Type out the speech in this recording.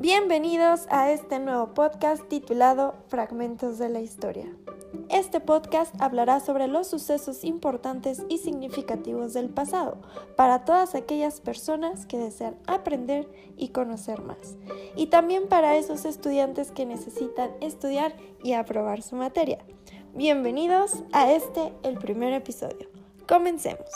Bienvenidos a este nuevo podcast titulado Fragmentos de la Historia. Este podcast hablará sobre los sucesos importantes y significativos del pasado para todas aquellas personas que desean aprender y conocer más. Y también para esos estudiantes que necesitan estudiar y aprobar su materia. Bienvenidos a este, el primer episodio. Comencemos.